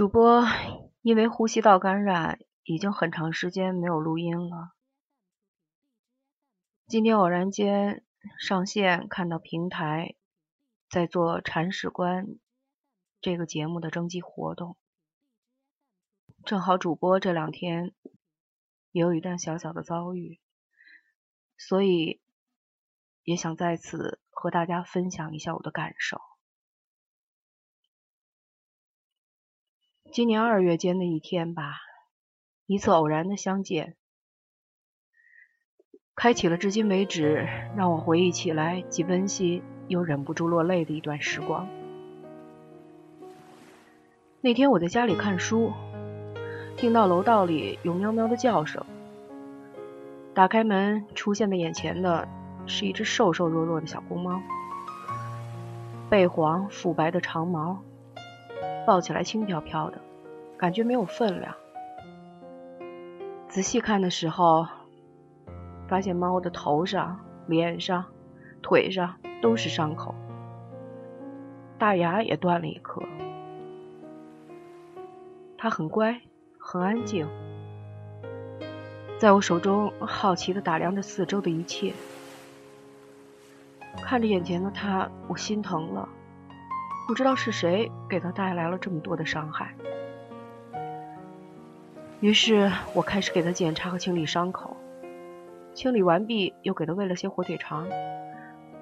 主播因为呼吸道感染，已经很长时间没有录音了。今天偶然间上线，看到平台在做《铲屎官》这个节目的征集活动，正好主播这两天也有一段小小的遭遇，所以也想在此和大家分享一下我的感受。今年二月间的一天吧，一次偶然的相见，开启了至今为止让我回忆起来既温馨又忍不住落泪的一段时光。那天我在家里看书，听到楼道里有喵喵的叫声，打开门，出现在眼前的是一只瘦瘦弱弱的小公猫，背黄腹白的长毛。抱起来轻飘飘的，感觉没有分量。仔细看的时候，发现猫的头上、脸上、腿上都是伤口，大牙也断了一颗。它很乖，很安静，在我手中好奇的打量着四周的一切。看着眼前的它，我心疼了。不知道是谁给他带来了这么多的伤害，于是我开始给他检查和清理伤口。清理完毕，又给他喂了些火腿肠，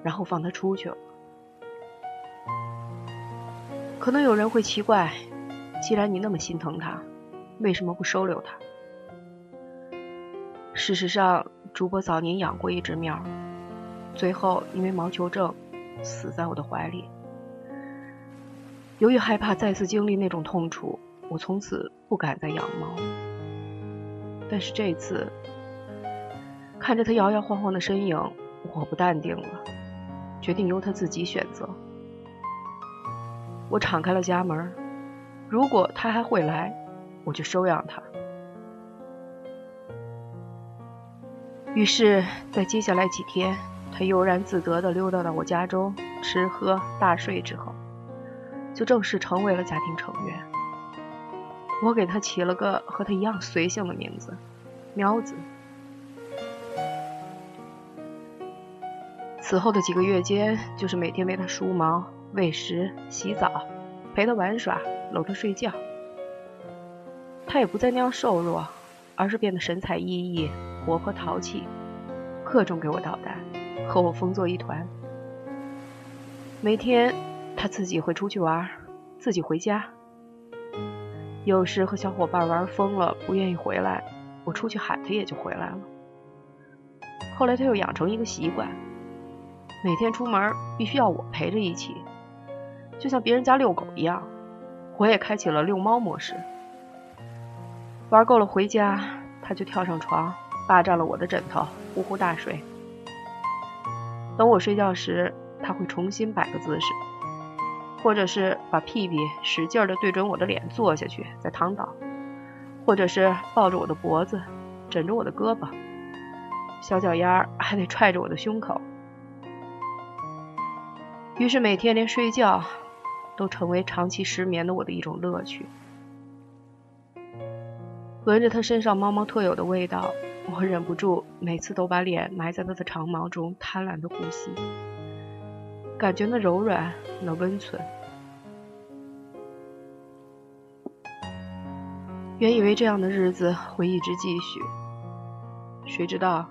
然后放他出去了。可能有人会奇怪，既然你那么心疼他，为什么不收留他？事实上，主播早年养过一只喵，最后因为毛球症死在我的怀里。由于害怕再次经历那种痛楚，我从此不敢再养猫。但是这次看着它摇摇晃晃的身影，我不淡定了，决定由它自己选择。我敞开了家门，如果它还会来，我就收养它。于是，在接下来几天，它悠然自得地溜达到我家中，吃喝大睡之后。就正式成为了家庭成员。我给他起了个和他一样随性的名字——喵子。此后的几个月间，就是每天为他梳毛、喂食、洗澡，陪他玩耍，搂他睡觉。他也不再那样瘦弱，而是变得神采奕奕、活泼淘气，各种给我捣蛋，和我疯作一团。每天。他自己会出去玩，自己回家。有时和小伙伴玩疯了，不愿意回来，我出去喊他也就回来了。后来他又养成一个习惯，每天出门必须要我陪着一起，就像别人家遛狗一样。我也开启了遛猫模式。玩够了回家，他就跳上床，霸占了我的枕头，呼呼大睡。等我睡觉时，他会重新摆个姿势。或者是把屁屁使劲的对准我的脸坐下去，再躺倒；或者是抱着我的脖子，枕着我的胳膊，小脚丫还得踹着我的胸口。于是每天连睡觉都成为长期失眠的我的一种乐趣。闻着他身上猫猫特有的味道，我忍不住每次都把脸埋在他的长毛中，贪婪的呼吸。感觉那柔软，那温存。原以为这样的日子会一直继续，谁知道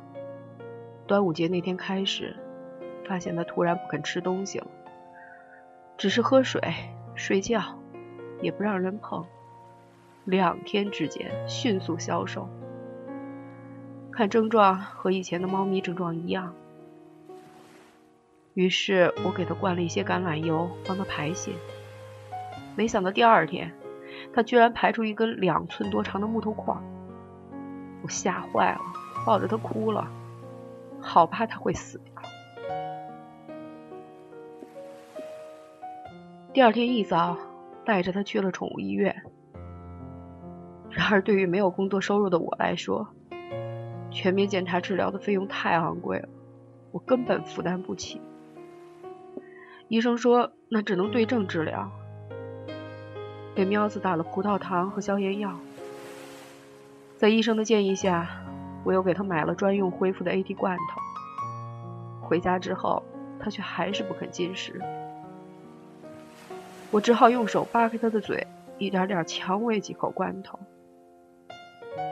端午节那天开始，发现他突然不肯吃东西了，只是喝水、睡觉，也不让人碰。两天之间迅速消瘦，看症状和以前的猫咪症状一样。于是我给他灌了一些橄榄油，帮他排泄。没想到第二天，他居然排出一根两寸多长的木头块，我吓坏了，抱着他哭了，好怕他会死掉。第二天一早，带着他去了宠物医院。然而，对于没有工作收入的我来说，全面检查治疗的费用太昂贵了，我根本负担不起。医生说，那只能对症治疗。给喵子打了葡萄糖和消炎药。在医生的建议下，我又给他买了专用恢复的 AD 罐头。回家之后，他却还是不肯进食，我只好用手扒开他的嘴，一点点强喂几口罐头。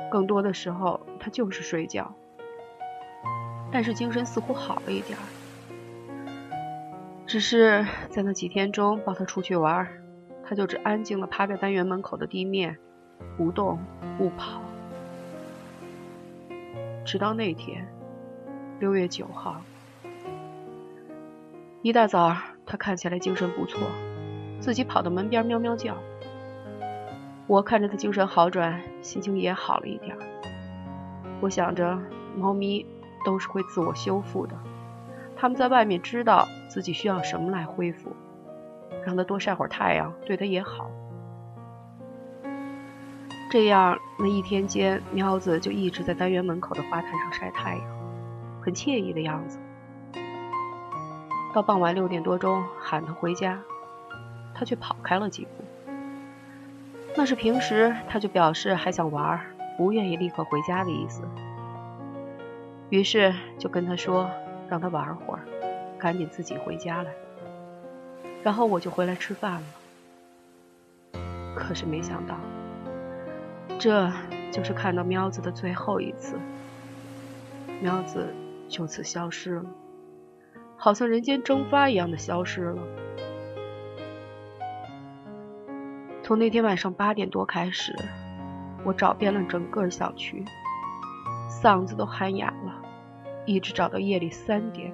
更多的时候，他就是睡觉，但是精神似乎好了一点儿。只是在那几天中抱他出去玩，他就只安静地趴在单元门口的地面，不动不跑。直到那天，六月九号，一大早，他看起来精神不错，自己跑到门边喵喵叫。我看着他精神好转，心情也好了一点。我想着，猫咪都是会自我修复的。他们在外面知道自己需要什么来恢复，让他多晒会儿太阳，对他也好。这样，那一天间，喵子就一直在单元门口的花坛上晒太阳，很惬意的样子。到傍晚六点多钟，喊他回家，他却跑开了几步。那是平时，他就表示还想玩，不愿意立刻回家的意思。于是就跟他说。让他玩会儿，赶紧自己回家来。然后我就回来吃饭了。可是没想到，这就是看到喵子的最后一次。喵子就此消失了，好像人间蒸发一样的消失了。从那天晚上八点多开始，我找遍了整个小区，嗓子都喊哑了。一直找到夜里三点，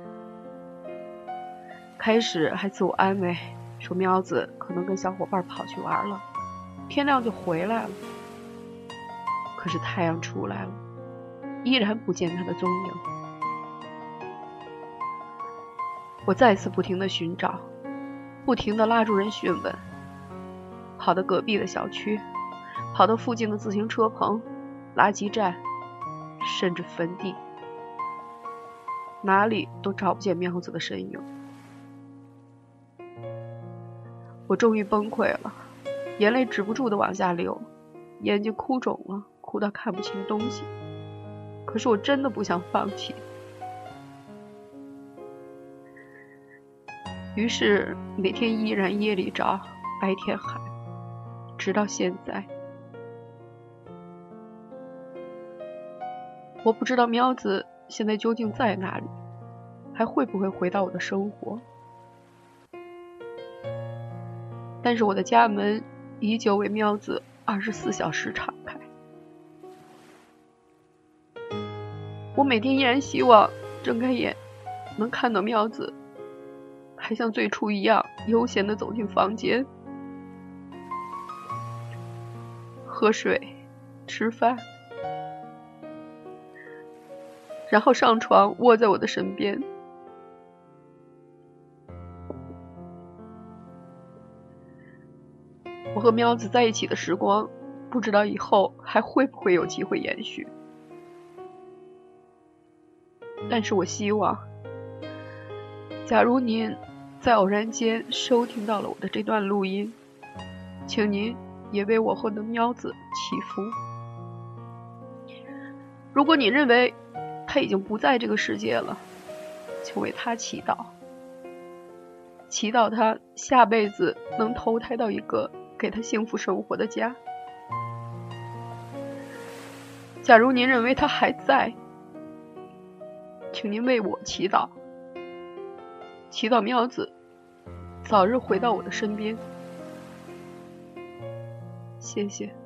开始还自我安慰，说喵子可能跟小伙伴跑去玩了，天亮就回来了。可是太阳出来了，依然不见他的踪影。我再次不停的寻找，不停的拉住人询问，跑到隔壁的小区，跑到附近的自行车棚、垃圾站，甚至坟地。哪里都找不见喵子的身影，我终于崩溃了，眼泪止不住的往下流，眼睛哭肿了，哭到看不清东西。可是我真的不想放弃，于是每天依然夜里找，白天喊，直到现在。我不知道喵子。现在究竟在哪里？还会不会回到我的生活？但是我的家门依旧为喵子二十四小时敞开。我每天依然希望睁开眼能看到喵子，还像最初一样悠闲的走进房间，喝水，吃饭。然后上床卧在我的身边。我和喵子在一起的时光，不知道以后还会不会有机会延续。但是我希望，假如您在偶然间收听到了我的这段录音，请您也为我和的喵子祈福。如果你认为，他已经不在这个世界了，请为他祈祷，祈祷他下辈子能投胎到一个给他幸福生活的家。假如您认为他还在，请您为我祈祷，祈祷喵子早日回到我的身边。谢谢。